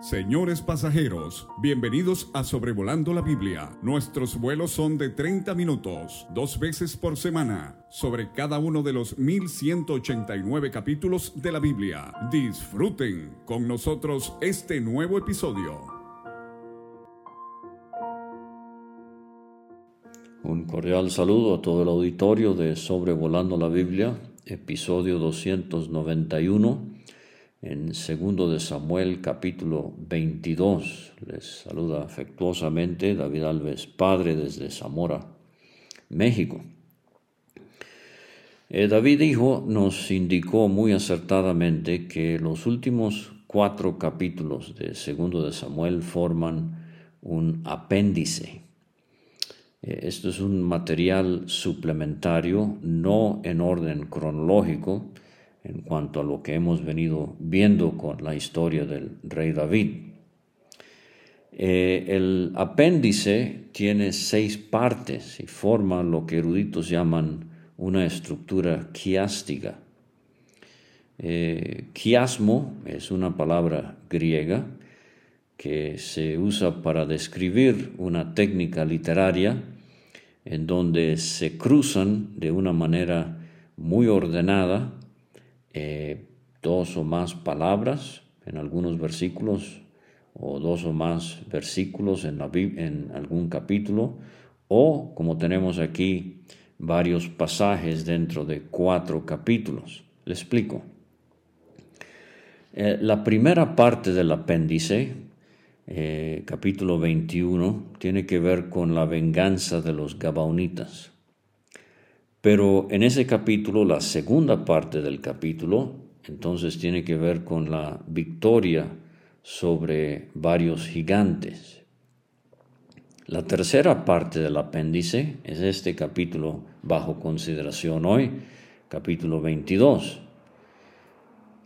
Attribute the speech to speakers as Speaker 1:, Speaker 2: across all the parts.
Speaker 1: Señores pasajeros, bienvenidos a Sobrevolando la Biblia. Nuestros vuelos son de 30 minutos, dos veces por semana, sobre cada uno de los 1189 capítulos de la Biblia. Disfruten con nosotros este nuevo episodio.
Speaker 2: Un cordial saludo a todo el auditorio de Sobrevolando la Biblia, episodio 291 en segundo de Samuel capítulo 22. Les saluda afectuosamente David Alves, padre desde Zamora, México. Eh, David Hijo nos indicó muy acertadamente que los últimos cuatro capítulos de segundo de Samuel forman un apéndice. Eh, esto es un material suplementario, no en orden cronológico, en cuanto a lo que hemos venido viendo con la historia del rey David. Eh, el apéndice tiene seis partes y forma lo que eruditos llaman una estructura quiástica. Eh, quiasmo es una palabra griega que se usa para describir una técnica literaria en donde se cruzan de una manera muy ordenada eh, dos o más palabras en algunos versículos o dos o más versículos en, la, en algún capítulo o como tenemos aquí varios pasajes dentro de cuatro capítulos. Le explico. Eh, la primera parte del apéndice, eh, capítulo 21, tiene que ver con la venganza de los Gabaonitas. Pero en ese capítulo, la segunda parte del capítulo, entonces tiene que ver con la victoria sobre varios gigantes. La tercera parte del apéndice es este capítulo bajo consideración hoy, capítulo 22.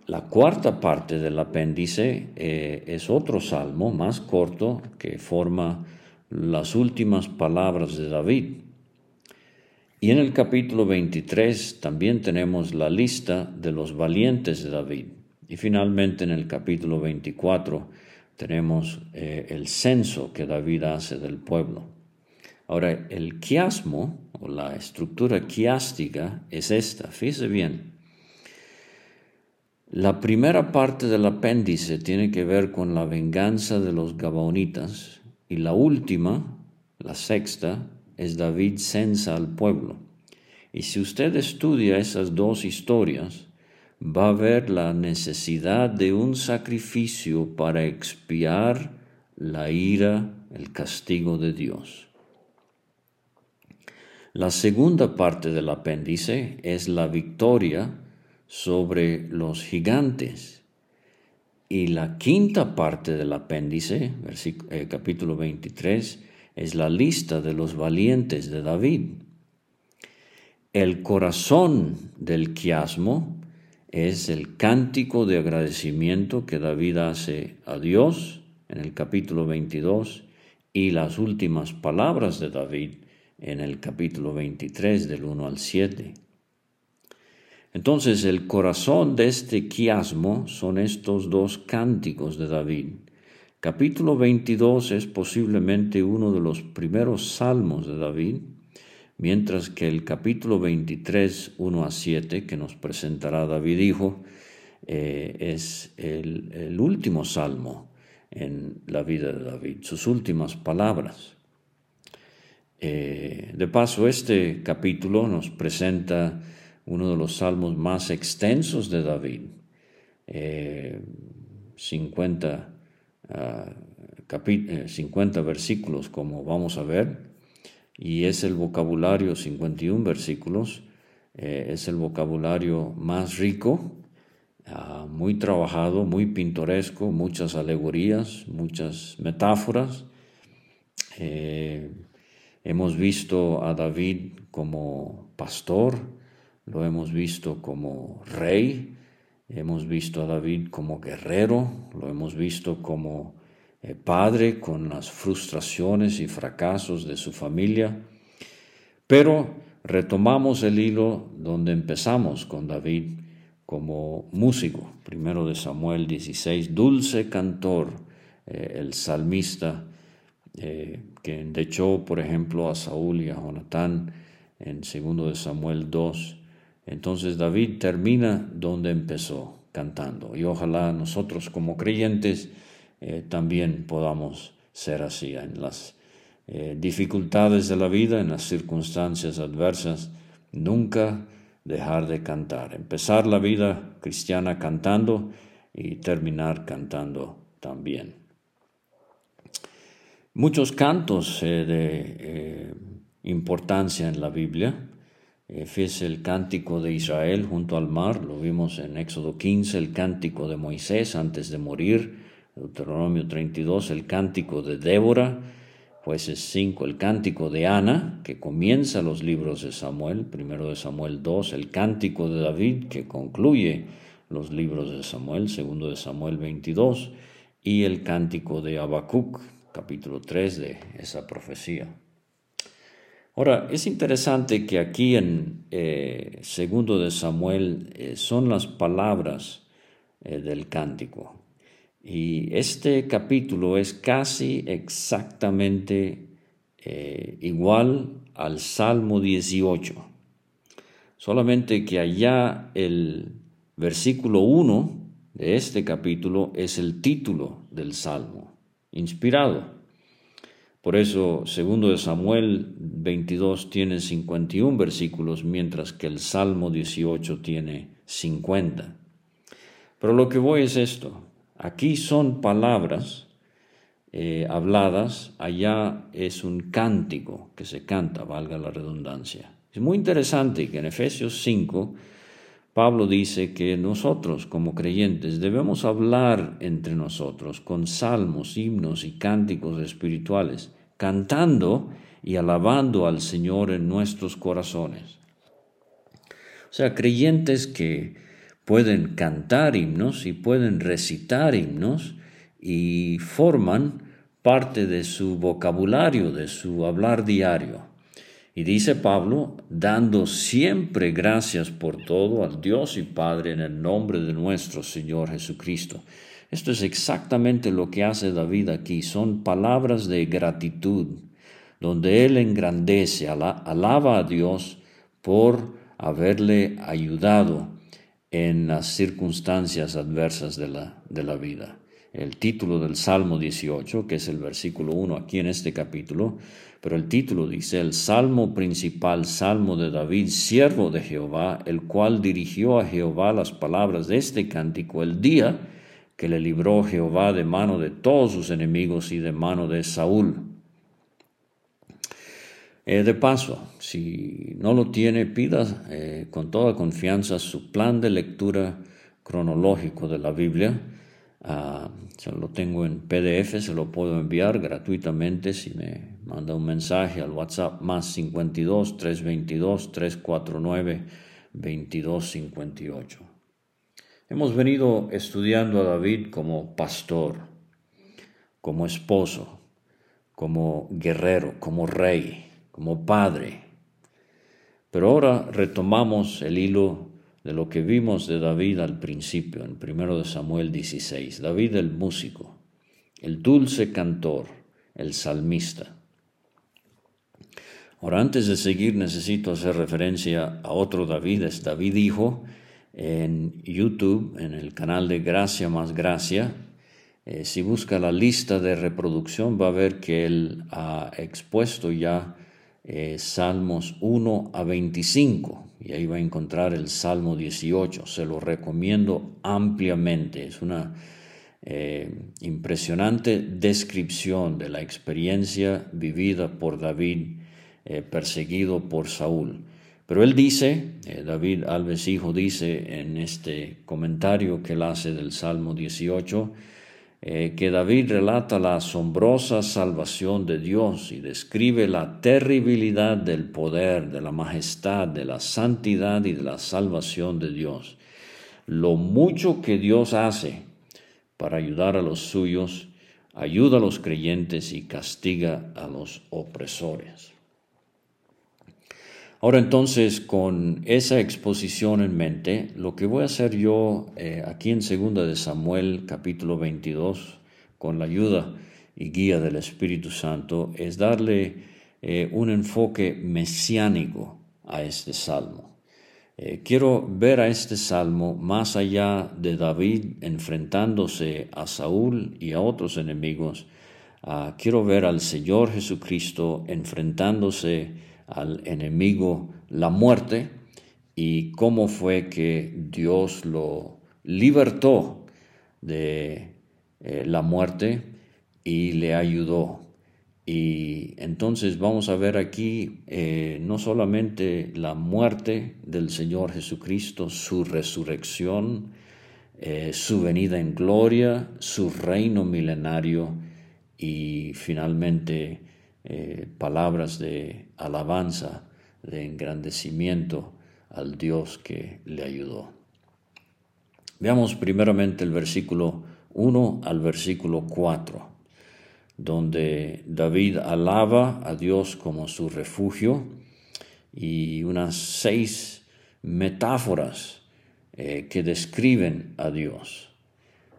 Speaker 2: La cuarta parte del apéndice eh, es otro salmo más corto que forma las últimas palabras de David. Y en el capítulo 23 también tenemos la lista de los valientes de David. Y finalmente en el capítulo 24 tenemos eh, el censo que David hace del pueblo. Ahora, el quiasmo o la estructura quiástica es esta, fíjese bien. La primera parte del apéndice tiene que ver con la venganza de los Gabaonitas y la última, la sexta, es David censa al pueblo. Y si usted estudia esas dos historias, va a ver la necesidad de un sacrificio para expiar la ira, el castigo de Dios. La segunda parte del apéndice es la victoria sobre los gigantes. Y la quinta parte del apéndice, eh, capítulo 23, es la lista de los valientes de David. El corazón del quiasmo es el cántico de agradecimiento que David hace a Dios en el capítulo 22 y las últimas palabras de David en el capítulo 23 del 1 al 7. Entonces el corazón de este quiasmo son estos dos cánticos de David, Capítulo 22 es posiblemente uno de los primeros salmos de David, mientras que el capítulo 23, 1 a 7, que nos presentará David Hijo, eh, es el, último salmo en la vida de David, sus últimas palabras. Eh, de paso, este capítulo nos presenta uno de los salmos más extensos de David, 50 eh, 50 eh, versículos, como vamos a ver, y es el vocabulario, 51 versículos, eh, es el vocabulario más rico, ah, muy trabajado, muy pintoresco, muchas alegorías, muchas metáforas. Eh, hemos visto a David como pastor, lo hemos visto como rey, Hemos visto a David como guerrero, lo hemos visto como eh, padre con las frustraciones y fracasos de su familia, pero retomamos el hilo donde empezamos con David como músico. Primero de Samuel 16, dulce cantor eh, el salmista, eh, que endechó, por ejemplo, a Saúl y a Jonatán en 2 de Samuel 2. Entonces David termina donde empezó, cantando. Y ojalá nosotros como creyentes eh, también podamos ser así en las dificultades de la vida, en las circunstancias adversas, nunca dejar de cantar. Empezar la vida cristiana cantando y terminar cantando también. Muchos cantos eh, de eh, importancia en la Biblia. El cántico de Israel junto al mar, lo vimos en Éxodo 15, el cántico de Moisés antes de morir, Deuteronomio 32, el cántico de Débora, jueces 5, el cántico de Ana, que comienza los libros de Samuel, primero de Samuel 2, el cántico de David, que concluye los libros de Samuel, segundo de Samuel 22, y el cántico de Habacuc, capítulo 3 de esa profecía. Ahora, es interesante que aquí en eh, segundo de Samuel eh, son las palabras eh, del cántico. Y este capítulo es casi exactamente igual al Salmo 18. Solamente que allá el versículo 1 de este capítulo es el título del Salmo, inspirado. Por eso, segundo de Samuel 22 tiene 51 versículos, mientras que el Salmo 18 tiene 50. Pero lo que voy es esto. Aquí son palabras eh, habladas, allá es un cántico que se canta, valga la redundancia. Es muy interesante que en Efesios 5 Pablo dice que nosotros como creyentes debemos hablar entre nosotros con salmos, himnos y cánticos espirituales, cantando y alabando al Señor en nuestros corazones. O sea, creyentes que pueden cantar himnos y pueden recitar himnos y forman parte de su vocabulario, de su hablar diario. Y dice Pablo, dando siempre gracias por todo al Dios y Padre en el nombre de nuestro Señor Jesucristo. Esto es exactamente lo que hace David aquí. Son palabras de gratitud, donde él engrandece, alaba a Dios por haberle ayudado en las circunstancias adversas de la, de la vida. El título del Salmo 18, que es el versículo 1 aquí en este capítulo, pero el título dice el Salmo principal, Salmo de David, siervo de Jehová, el cual dirigió a Jehová las palabras de este cántico el día que le libró Jehová de mano de todos sus enemigos y de mano de Saúl. Eh, de paso, si no lo tiene, pida eh, con toda confianza su plan de lectura cronológico de la Biblia Ah, se lo tengo en PDF, se lo puedo enviar gratuitamente si me manda un mensaje al WhatsApp más 52 322 349 2258. Hemos venido estudiando a David como pastor, como esposo, como guerrero, como rey, como padre. Pero ahora retomamos el hilo de lo que vimos de David al principio, en 1 Samuel 16. David el músico, el dulce cantor, el salmista. Ahora, antes de seguir, necesito hacer referencia a otro David, es David Hijo, en YouTube, en el canal de Gracia más Gracia. Eh, si busca la lista de reproducción, va a ver que él ha expuesto ya eh, Salmos 1 a 25 y ahí va a encontrar el Salmo 18. Se lo recomiendo ampliamente. Es una eh, impresionante descripción de la experiencia vivida por David eh, perseguido por Saúl. Pero él dice, eh, David Alves Hijo dice en este comentario que él hace del Salmo 18, eh, que David relata la asombrosa salvación de Dios y describe la terribilidad del poder, de la majestad, de la santidad y de la salvación de Dios. Lo mucho que Dios hace para ayudar a los suyos, ayuda a los creyentes y castiga a los opresores. Ahora entonces, con esa exposición en mente, lo que voy a hacer yo eh, aquí en segunda de Samuel capítulo 22, con la ayuda y guía del Espíritu Santo, es darle eh, un enfoque mesiánico a este salmo. Eh, quiero ver a este salmo más allá de David enfrentándose a Saúl y a otros enemigos. Ah, quiero ver al Señor Jesucristo enfrentándose al enemigo, la muerte, y cómo fue que Dios lo libertó de eh, la muerte y le ayudó. Y entonces vamos a ver aquí eh, no solamente la muerte del Señor Jesucristo, su resurrección, eh, su venida en gloria, su reino milenario y finalmente palabras de alabanza, de engrandecimiento al Dios que le ayudó. Veamos primeramente el versículo 1 al versículo 4, donde David alaba a Dios como su refugio y unas seis metáforas eh, que describen a Dios.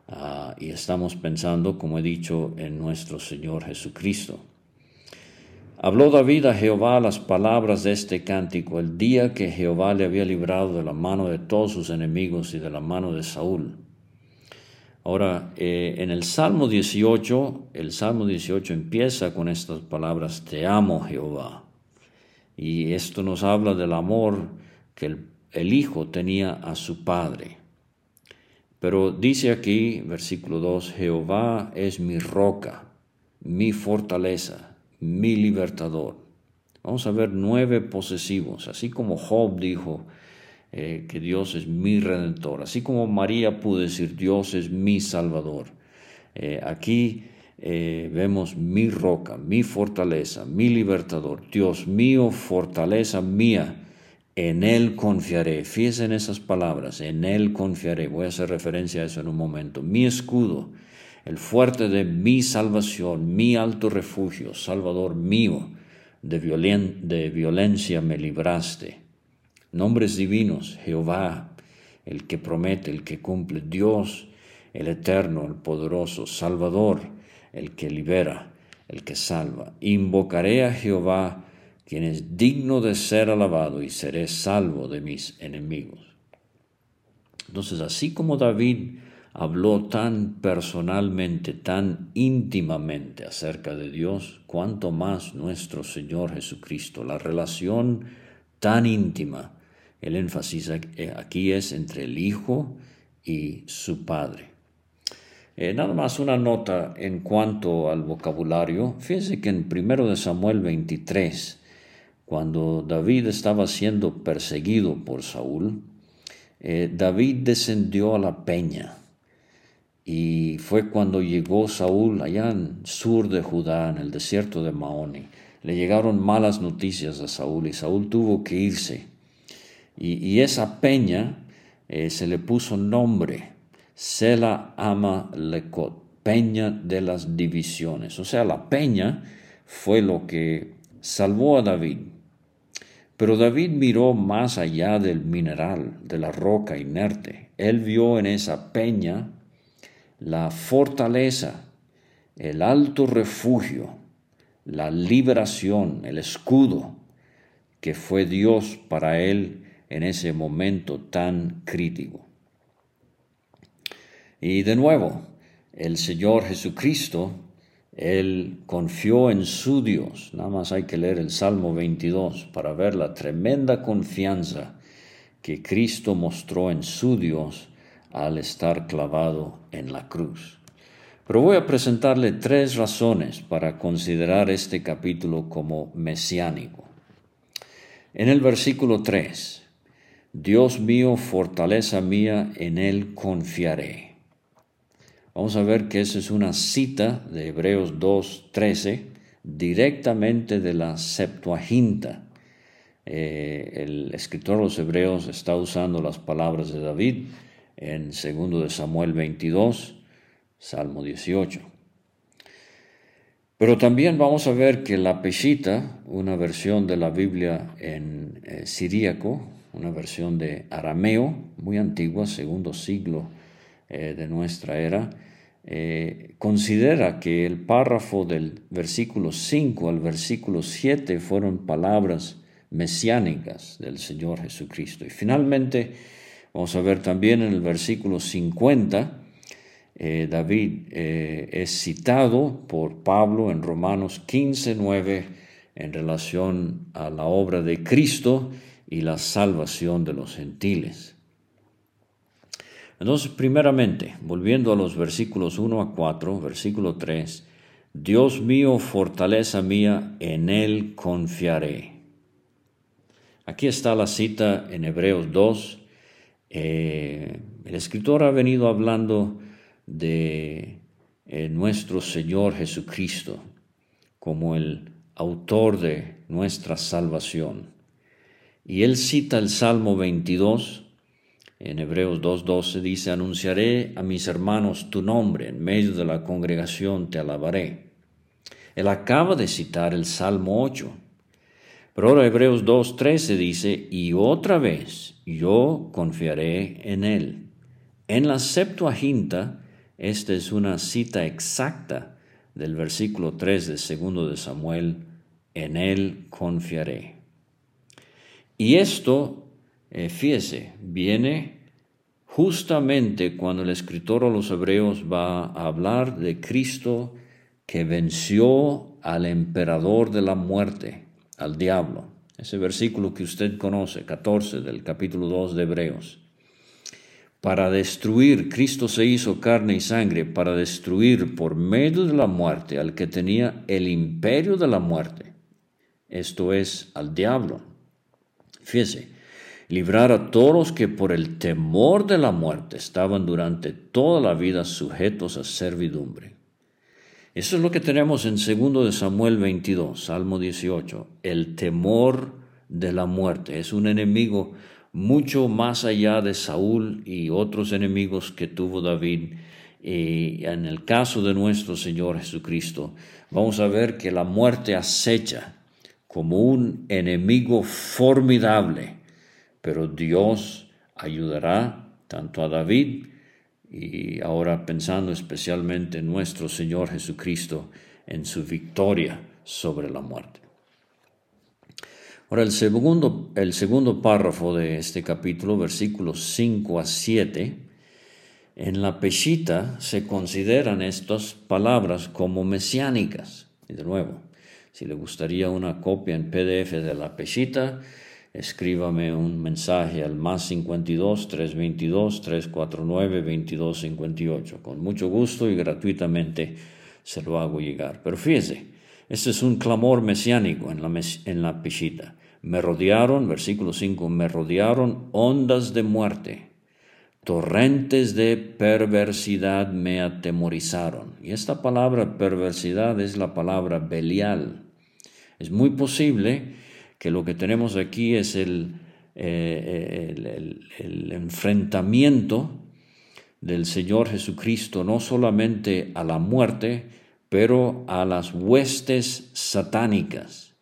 Speaker 2: Ah, y estamos pensando, como he dicho, en nuestro Señor Jesucristo. Habló David a Jehová las palabras de este cántico el día que Jehová le había librado de la mano de todos sus enemigos y de la mano de Saúl. Ahora, eh, en el Salmo 18, el Salmo 18 empieza con estas palabras, Te amo Jehová. Y esto nos habla del amor que el, el Hijo tenía a su Padre. Pero dice aquí, versículo 2, Jehová es mi roca, mi fortaleza mi libertador. Vamos a ver nueve posesivos, así como Job dijo eh, que Dios es mi redentor, así como María pudo decir Dios es mi salvador. Eh, aquí eh, vemos mi roca, mi fortaleza, mi libertador, Dios mío, fortaleza mía, en Él confiaré. Fíjense en esas palabras, en Él confiaré. Voy a hacer referencia a eso en un momento. Mi escudo el fuerte de mi salvación, mi alto refugio, Salvador mío, de, de violencia me libraste. Nombres divinos, Jehová, el que promete, el que cumple, Dios, el eterno, el poderoso, Salvador, el que libera, el que salva. Invocaré a Jehová, quien es digno de ser alabado, y seré salvo de mis enemigos. Entonces, así como David habló tan personalmente, tan íntimamente acerca de Dios, cuanto más nuestro Señor Jesucristo. La relación tan íntima, el énfasis aquí es entre el Hijo y su Padre. Eh, nada más una nota en cuanto al vocabulario. Fíjense que en 1 Samuel 23, cuando David estaba siendo perseguido por Saúl, eh, David descendió a la peña y fue cuando llegó Saúl allá en sur de Judá, en el desierto de Maoni. Le llegaron malas noticias a Saúl y Saúl tuvo que irse. Y, esa peña eh, se le puso nombre, Sela Ama Lekot, peña de las divisiones. O sea, la peña fue lo que salvó a David. Pero David miró más allá del mineral, de la roca inerte. Él vio en esa peña la fortaleza, el alto refugio, la liberación, el escudo que fue Dios para él en ese momento tan crítico. Y de nuevo, el Señor Jesucristo, Él confió en su Dios. Nada más hay que leer el Salmo 22 para ver la tremenda confianza que Cristo mostró en su Dios al estar clavado en la cruz. Pero voy a presentarle tres razones para considerar este capítulo como mesiánico. En el versículo 3, Dios mío, fortaleza mía, en Él confiaré. Vamos a ver que esa es una cita de Hebreos 2.13, directamente de la Septuaginta. Eh, el escritor de los Hebreos está usando las palabras de David en 2 de Samuel 22, Salmo 18. Pero también vamos a ver que la Peshita, una versión de la Biblia en eh, siríaco, una versión de arameo, muy antigua, segundo siglo eh, de nuestra era, eh, considera que el párrafo del versículo 5 al versículo 7 fueron palabras mesiánicas del Señor Jesucristo. Y finalmente, vamos a ver también en el versículo 50, eh, David eh, es citado por Pablo en Romanos 15, 9 en relación a la obra de Cristo y la salvación de los gentiles. Entonces, primeramente, volviendo a los versículos 1 a 4, versículo 3, Dios mío, fortaleza mía, en Él confiaré. Aquí está la cita en Hebreos 2. Eh, el escritor ha venido hablando de eh, nuestro Señor Jesucristo como el autor de nuestra salvación. Y él cita el Salmo 22, en Hebreos 2.12 dice, anunciaré a mis hermanos tu nombre, en medio de la congregación te alabaré. Él acaba de citar el Salmo 8. Pero ahora Hebreos 2.13 dice, y otra vez yo confiaré en él. En la Septuaginta, esta es una cita exacta del versículo 3 de segundo de Samuel, en él confiaré. Y esto eh, fíjese, viene justamente cuando el escritor a los hebreos va a hablar de Cristo que venció al emperador de la muerte, al diablo. Ese versículo que usted conoce, 14 del capítulo 2 de Hebreos. Para destruir, Cristo se hizo carne y sangre para destruir por medio de la muerte al que tenía el imperio de la muerte. Esto es al diablo. Fíjese, librar a todos los que por el temor de la muerte estaban durante toda la vida sujetos a servidumbre. Eso es lo que tenemos en 2 de Samuel 22, Salmo 18. El temor de la muerte es un enemigo mucho más allá de Saúl y otros enemigos que tuvo David. Y en el caso de nuestro Señor Jesucristo, vamos a ver que la muerte acecha como un enemigo formidable pero Dios ayudará tanto a David y ahora pensando especialmente en nuestro Señor Jesucristo en su victoria sobre la muerte. Ahora el segundo, el segundo párrafo de este capítulo, versículos 5 a 7, en la Peshita se consideran estas palabras como mesiánicas. Y de nuevo, si le gustaría una copia en PDF de la Peshita, escríbame un mensaje al más 52 322 349 2258. Con mucho gusto y gratuitamente se lo hago llegar. Pero fíjese, este es un clamor mesiánico en la, en la. Me rodearon, versículo 5, me rodearon ondas de muerte, torrentes de perversidad me atemorizaron. Y esta palabra perversidad es la palabra belial. Es muy posible que lo que tenemos aquí es el, eh, el, enfrentamiento del Señor Jesucristo no solamente a la muerte, pero a las huestes satánicas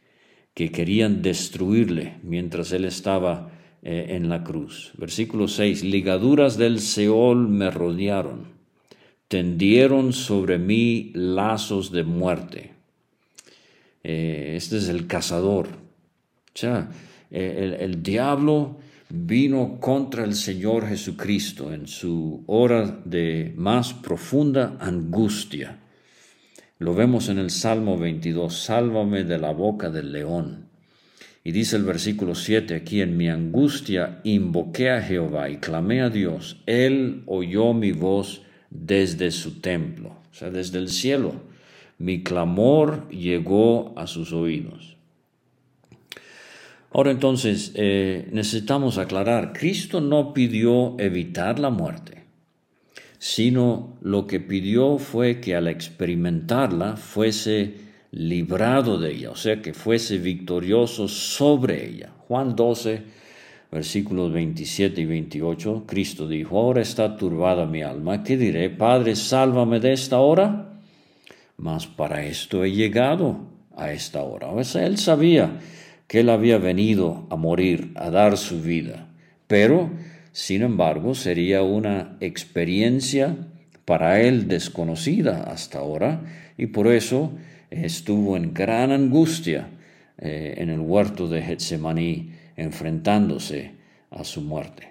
Speaker 2: que querían destruirle mientras él estaba eh, en la cruz. Versículo 6, ligaduras del Seol me rodearon, tendieron sobre mí lazos de muerte. Eh, este es el cazador, sea, el, el diablo vino contra el Señor Jesucristo en su hora de más profunda angustia. Lo vemos en el Salmo 22, sálvame de la boca del león. Y dice el versículo 7 aquí, en mi angustia invoqué a Jehová y clamé a Dios. Él oyó mi voz desde su templo, o sea, desde el cielo. Mi clamor llegó a sus oídos. Ahora entonces eh, necesitamos aclarar, Cristo no pidió evitar la muerte, sino lo que pidió fue que al experimentarla fuese librado de ella, o sea, que fuese victorioso sobre ella. Juan 12, versículos 27 y 28, Cristo dijo, ahora está turbada mi alma, ¿qué diré? Padre, sálvame de esta hora, mas para esto he llegado a esta hora. O sea, él sabía que él había venido a morir, a dar su vida. Pero, sin embargo, sería una experiencia para él desconocida hasta ahora, y por eso estuvo en gran angustia eh, en el huerto de Getsemaní, enfrentándose a su muerte.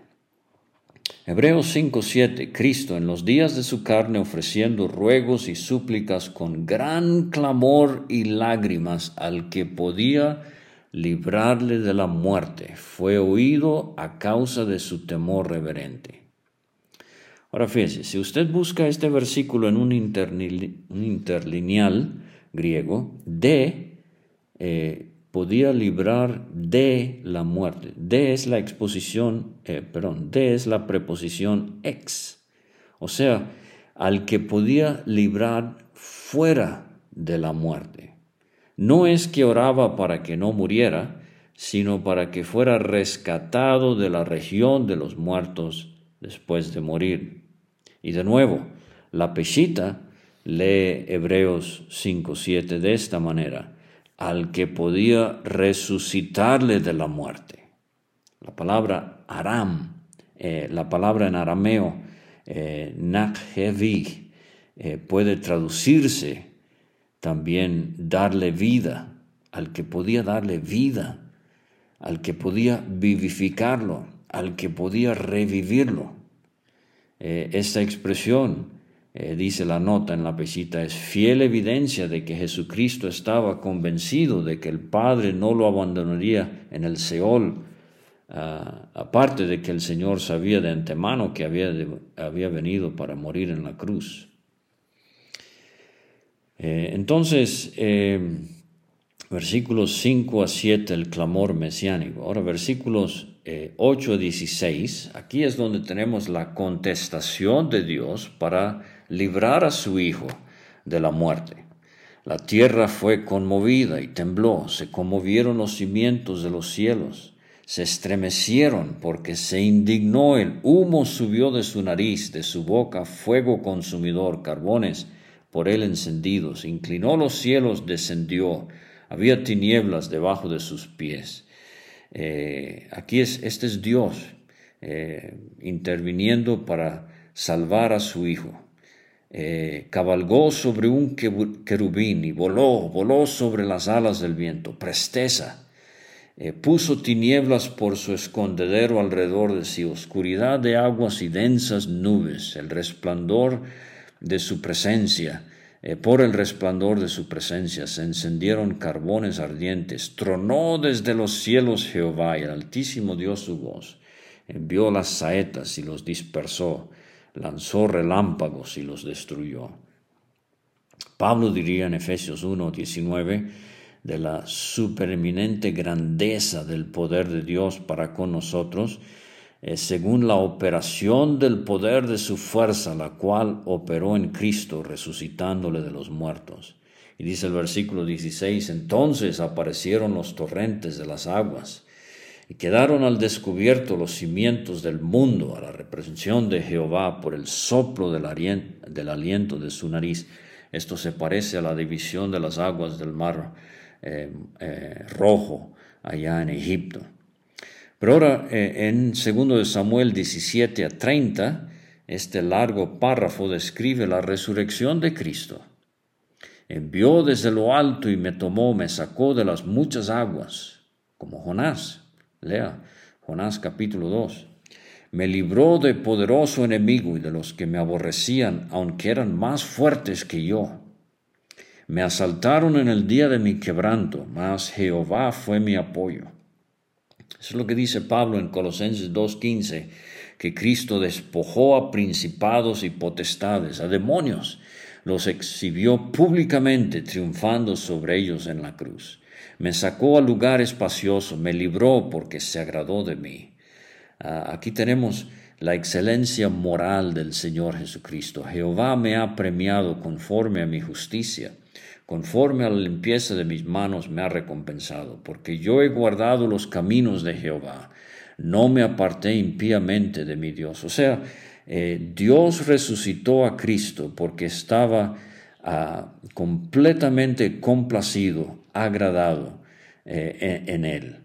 Speaker 2: Hebreos 5:7 Cristo en los días de su carne ofreciendo ruegos y súplicas con gran clamor y lágrimas al que podía librarle de la muerte, fue oído a causa de su temor reverente. Ahora fíjese, si usted busca este versículo en un, interlineal griego, de eh, podía librar de la muerte. De es la exposición, eh, perdón, de es la preposición ex. O sea, al que podía librar fuera de la muerte. No es que oraba para que no muriera, sino para que fuera rescatado de la región de los muertos después de morir. Y de nuevo, la peshita lee Hebreos 5.7 de esta manera al que podía resucitarle de la muerte. La palabra aram, eh, la palabra en arameo, eh, eh, puede traducirse también darle vida, al que podía darle vida, al que podía vivificarlo, al que podía revivirlo. Eh, esta expresión eh, dice la nota en la pesita, es fiel evidencia de que Jesucristo estaba convencido de que el Padre no lo abandonaría en el Seol, ah, aparte de que el Señor sabía de antemano que había, había venido para morir en la cruz. Eh, entonces, eh, versículos 5 a 7, el clamor mesiánico. Ahora, versículos 8 a 16, aquí es donde tenemos la contestación de Dios para librar a su Hijo de la muerte. La tierra fue conmovida y tembló, se conmovieron los cimientos de los cielos, se estremecieron porque se indignó, el humo subió de su nariz, de su boca fuego consumidor, carbones por él encendidos, inclinó los cielos, descendió, había tinieblas debajo de sus pies. Eh, aquí es, este es Dios eh, interviniendo para salvar a su Hijo. Eh, cabalgó sobre un querubín y voló, voló sobre las alas del viento, presteza. Puso tinieblas por su escondedero alrededor de sí, oscuridad de aguas y densas nubes, el resplandor de su presencia. Eh, por el resplandor de su presencia se encendieron carbones ardientes, tronó desde los cielos Jehová y el Altísimo dio su voz, envió las saetas y los dispersó lanzó relámpagos y los destruyó. Pablo diría en Efesios 1, 19, de la supereminente grandeza del poder de Dios para con nosotros, según la operación del poder de su fuerza, la cual operó en Cristo, resucitándole de los muertos. Y dice el versículo 16, entonces aparecieron los torrentes de las aguas y quedaron al descubierto los cimientos del mundo a la representación de Jehová por el soplo del, aliento de su nariz. Esto se parece a la división de las aguas del mar eh, eh, rojo allá en Egipto. Pero ahora eh, en 2 Samuel 17 a 30, este largo párrafo describe la resurrección de Cristo. Envió desde lo alto y me tomó, me sacó de las muchas aguas, como Jonás Lea Jonás capítulo 2. Me libró de poderoso enemigo y de los que me aborrecían, aunque eran más fuertes que yo. Me asaltaron en el día de mi quebranto, mas Jehová fue mi apoyo. Es lo que dice Pablo en Colosenses 2.15, que Cristo despojó a principados y potestades, a demonios, los exhibió públicamente, triunfando sobre ellos en la cruz. Me sacó al lugar espacioso, me libró porque se agradó de mí. Ah, aquí tenemos la excelencia moral del Señor Jesucristo. Jehová me ha premiado conforme a mi justicia, conforme a la limpieza de mis manos me ha recompensado, porque yo he guardado los caminos de Jehová, no me aparté impíamente de mi Dios. O sea, eh, Dios resucitó a Cristo porque estaba ah, completamente complacido agradado eh, en él,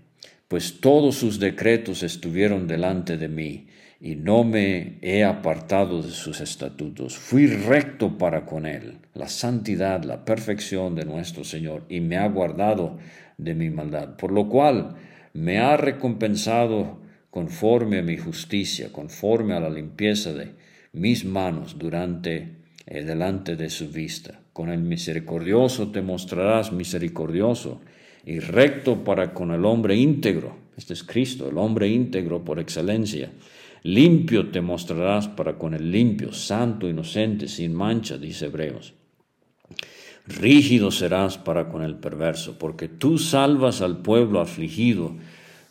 Speaker 2: pues todos sus decretos estuvieron delante de mí, y no me he apartado de sus estatutos. Fui recto para con él, la santidad, la perfección de nuestro Señor, y me ha guardado de mi maldad, por lo cual me ha recompensado conforme a mi justicia, conforme a la limpieza de mis manos durante delante de su vista. Con el misericordioso te mostrarás misericordioso y recto para con el hombre íntegro. Este es Cristo, el hombre íntegro por excelencia Limpio te mostrarás para con el limpio, santo, inocente, sin mancha, dice Hebreos. Rígido serás para con el perverso, porque tú salvas al pueblo afligido,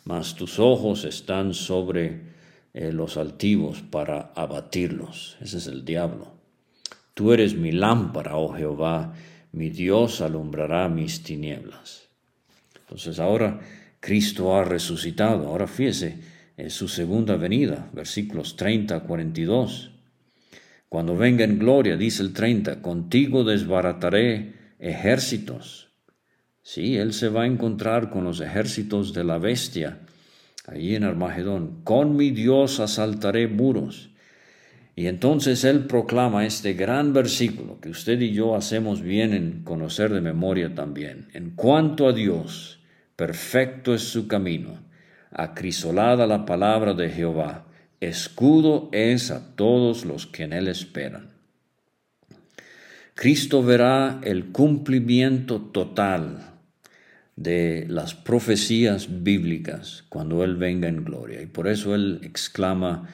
Speaker 2: mas tus ojos están sobre eh, los altivos para abatirlos. Ese es el diablo. Tú eres mi lámpara, oh Jehová, mi Dios alumbrará mis tinieblas. Entonces ahora Cristo ha resucitado. Ahora fíjese, en su segunda venida, versículos 30 a 42. Cuando venga en gloria, dice el 30, contigo desbarataré ejércitos. Sí, él se va a encontrar con los ejércitos de la bestia allí en Armagedón. Con mi Dios asaltaré muros. Y entonces él proclama este gran versículo que usted y yo hacemos bien en conocer de memoria también. En cuanto a Dios, perfecto es su camino acrisolada la palabra de Jehová, escudo es a todos los que en él esperan. Cristo verá el cumplimiento total de las profecías bíblicas cuando Él venga en gloria. Y por eso Él exclama,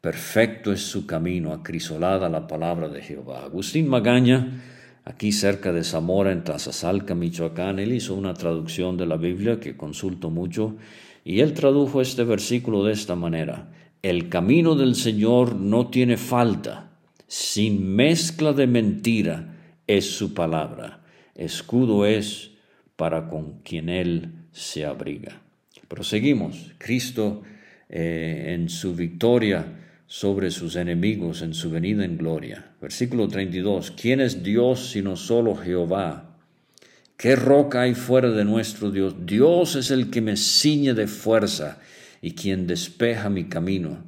Speaker 2: perfecto es su camino, acrisolada la palabra de Jehová. Agustín Magaña, aquí cerca de Zamora, en Tazazalca, Michoacán, él hizo una traducción de la Biblia que consulto mucho y él tradujo este versículo de esta manera. El camino del Señor no tiene falta, sin mezcla de mentira es su palabra. Escudo es para con quien Él se abriga. Proseguimos. Cristo eh, en su victoria sobre sus enemigos en su venida en gloria. Versículo 32. ¿Quién es Dios sino solo Jehová? ¿Qué roca hay fuera de nuestro Dios? Dios es el que me ciñe de fuerza y quien despeja mi camino,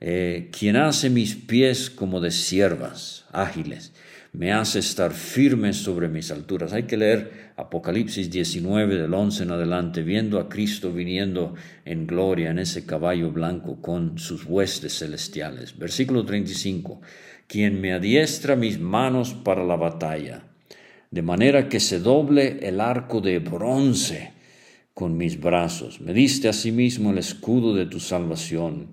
Speaker 2: eh, quien hace mis pies como de siervas ágiles, me hace estar firme sobre mis alturas. Hay que leer Apocalipsis 19 del 11 en adelante, viendo a Cristo viniendo en gloria en ese caballo blanco con sus huestes celestiales. Versículo 35, quien me adiestra mis manos para la batalla de manera que se doble el arco de bronce con mis brazos. Me diste asimismo el escudo de tu salvación,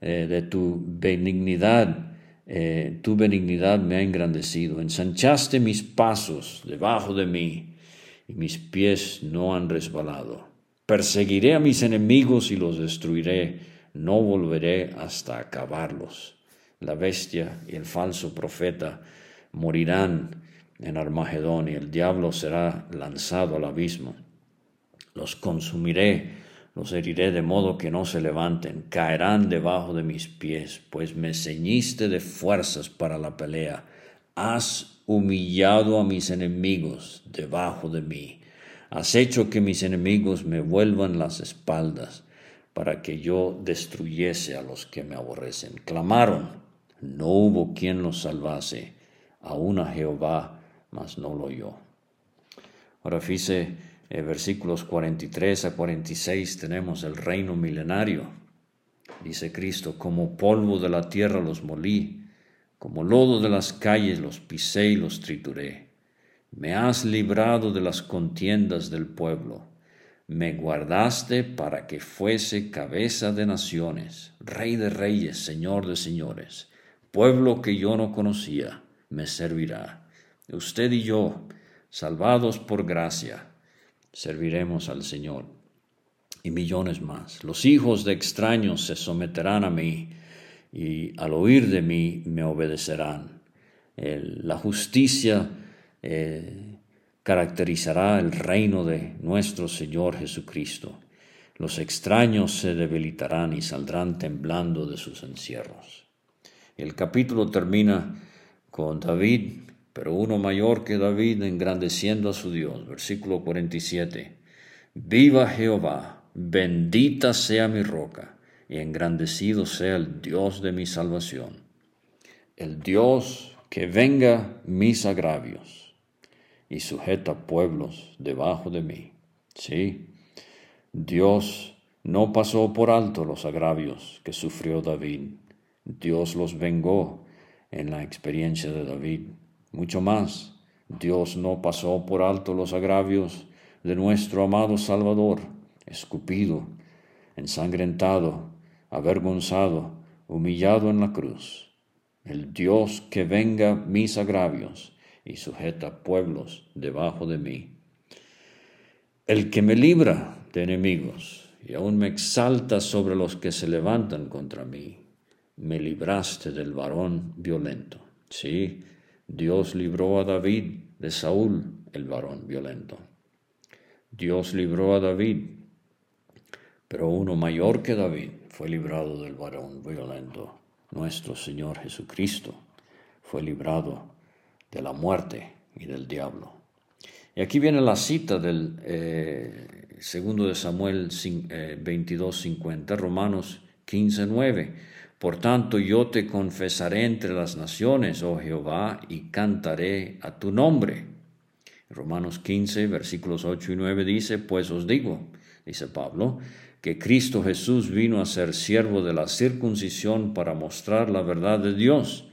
Speaker 2: eh, de tu benignidad. Eh, tu benignidad me ha engrandecido. Ensanchaste mis pasos debajo de mí y mis pies no han resbalado. Perseguiré a mis enemigos y los destruiré. No volveré hasta acabarlos. La bestia y el falso profeta morirán en Armagedón y el diablo será lanzado al abismo. Los consumiré, los heriré de modo que no se levanten, caerán debajo de mis pies, pues me ceñiste de fuerzas para la pelea. Has humillado a mis enemigos debajo de mí. Has hecho que mis enemigos me vuelvan las espaldas para que yo destruyese a los que me aborrecen. Clamaron, no hubo quien los salvase, aún a Jehová mas no lo oyó. Ahora fíjese, en versículos 43 a 46 tenemos el reino milenario. Dice Cristo, como polvo de la tierra los molí, como lodo de las calles los pisé y los trituré. Me has librado de las contiendas del pueblo. Me guardaste para que fuese cabeza de naciones, rey de reyes, señor de señores. Pueblo que yo no conocía, me servirá usted y yo, salvados por gracia, serviremos al Señor. Y millones más. Los hijos de extraños se someterán a mí y al oír de mí me obedecerán. la justicia eh, caracterizará el reino de nuestro Señor Jesucristo. Los extraños se debilitarán y saldrán temblando de sus encierros. El capítulo termina con David pero uno mayor que David engrandeciendo a su Dios. Versículo 47. Viva Jehová, bendita sea mi roca, y engrandecido sea el Dios de mi salvación. El Dios que venga mis agravios y sujeta pueblos debajo de mí. Sí, Dios no pasó por alto los agravios que sufrió David. Dios los vengó en la experiencia de David. Mucho más, Dios no pasó por alto los agravios de nuestro amado Salvador, escupido, ensangrentado, avergonzado, humillado en la cruz. El Dios que venga mis agravios y sujeta pueblos debajo de mí. El que me libra de enemigos y aún me exalta sobre los que se levantan contra mí. Me libraste del varón violento. Sí, Dios libró a David de Saúl, el varón violento. Dios libró a David, pero uno mayor que David fue librado del varón violento. Nuestro Señor Jesucristo fue librado de la muerte y del diablo. Y aquí viene la cita del eh, segundo de Samuel 22, 50, eh, Romanos 15, 9. Por tanto yo te confesaré entre las naciones, oh Jehová, y cantaré a tu nombre. Romanos 15, versículos 8 y 9 dice, pues os digo, dice Pablo, que Cristo Jesús vino a ser siervo de la circuncisión para mostrar la verdad de Dios,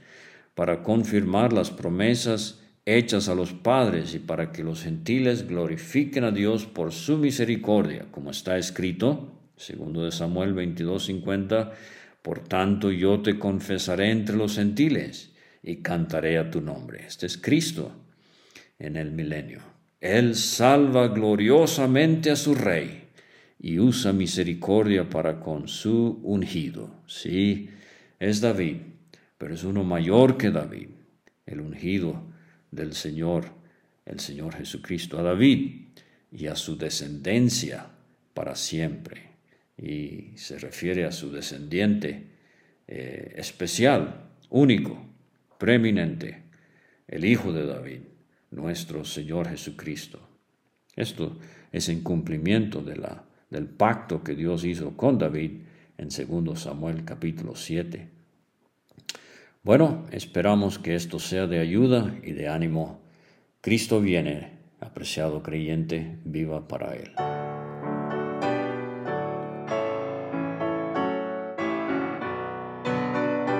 Speaker 2: para confirmar las promesas hechas a los padres y para que los gentiles glorifiquen a Dios por su misericordia, como está escrito, segundo de Samuel 22:50, por tanto yo te confesaré entre los gentiles y cantaré a tu nombre. Este es Cristo en el milenio. Él salva gloriosamente a su rey y usa misericordia para con su ungido. Sí, es David, pero es uno mayor que David, el ungido del Señor, el Señor Jesucristo, a David y a su descendencia para siempre. Y se refiere a su descendiente eh, especial, único, preeminente, el Hijo de David, nuestro Señor Jesucristo. Esto es en cumplimiento del pacto que Dios hizo con David en 2 Samuel capítulo 7 bueno, esperamos que esto sea de ayuda y de ánimo. Cristo viene, apreciado creyente, viva para Él.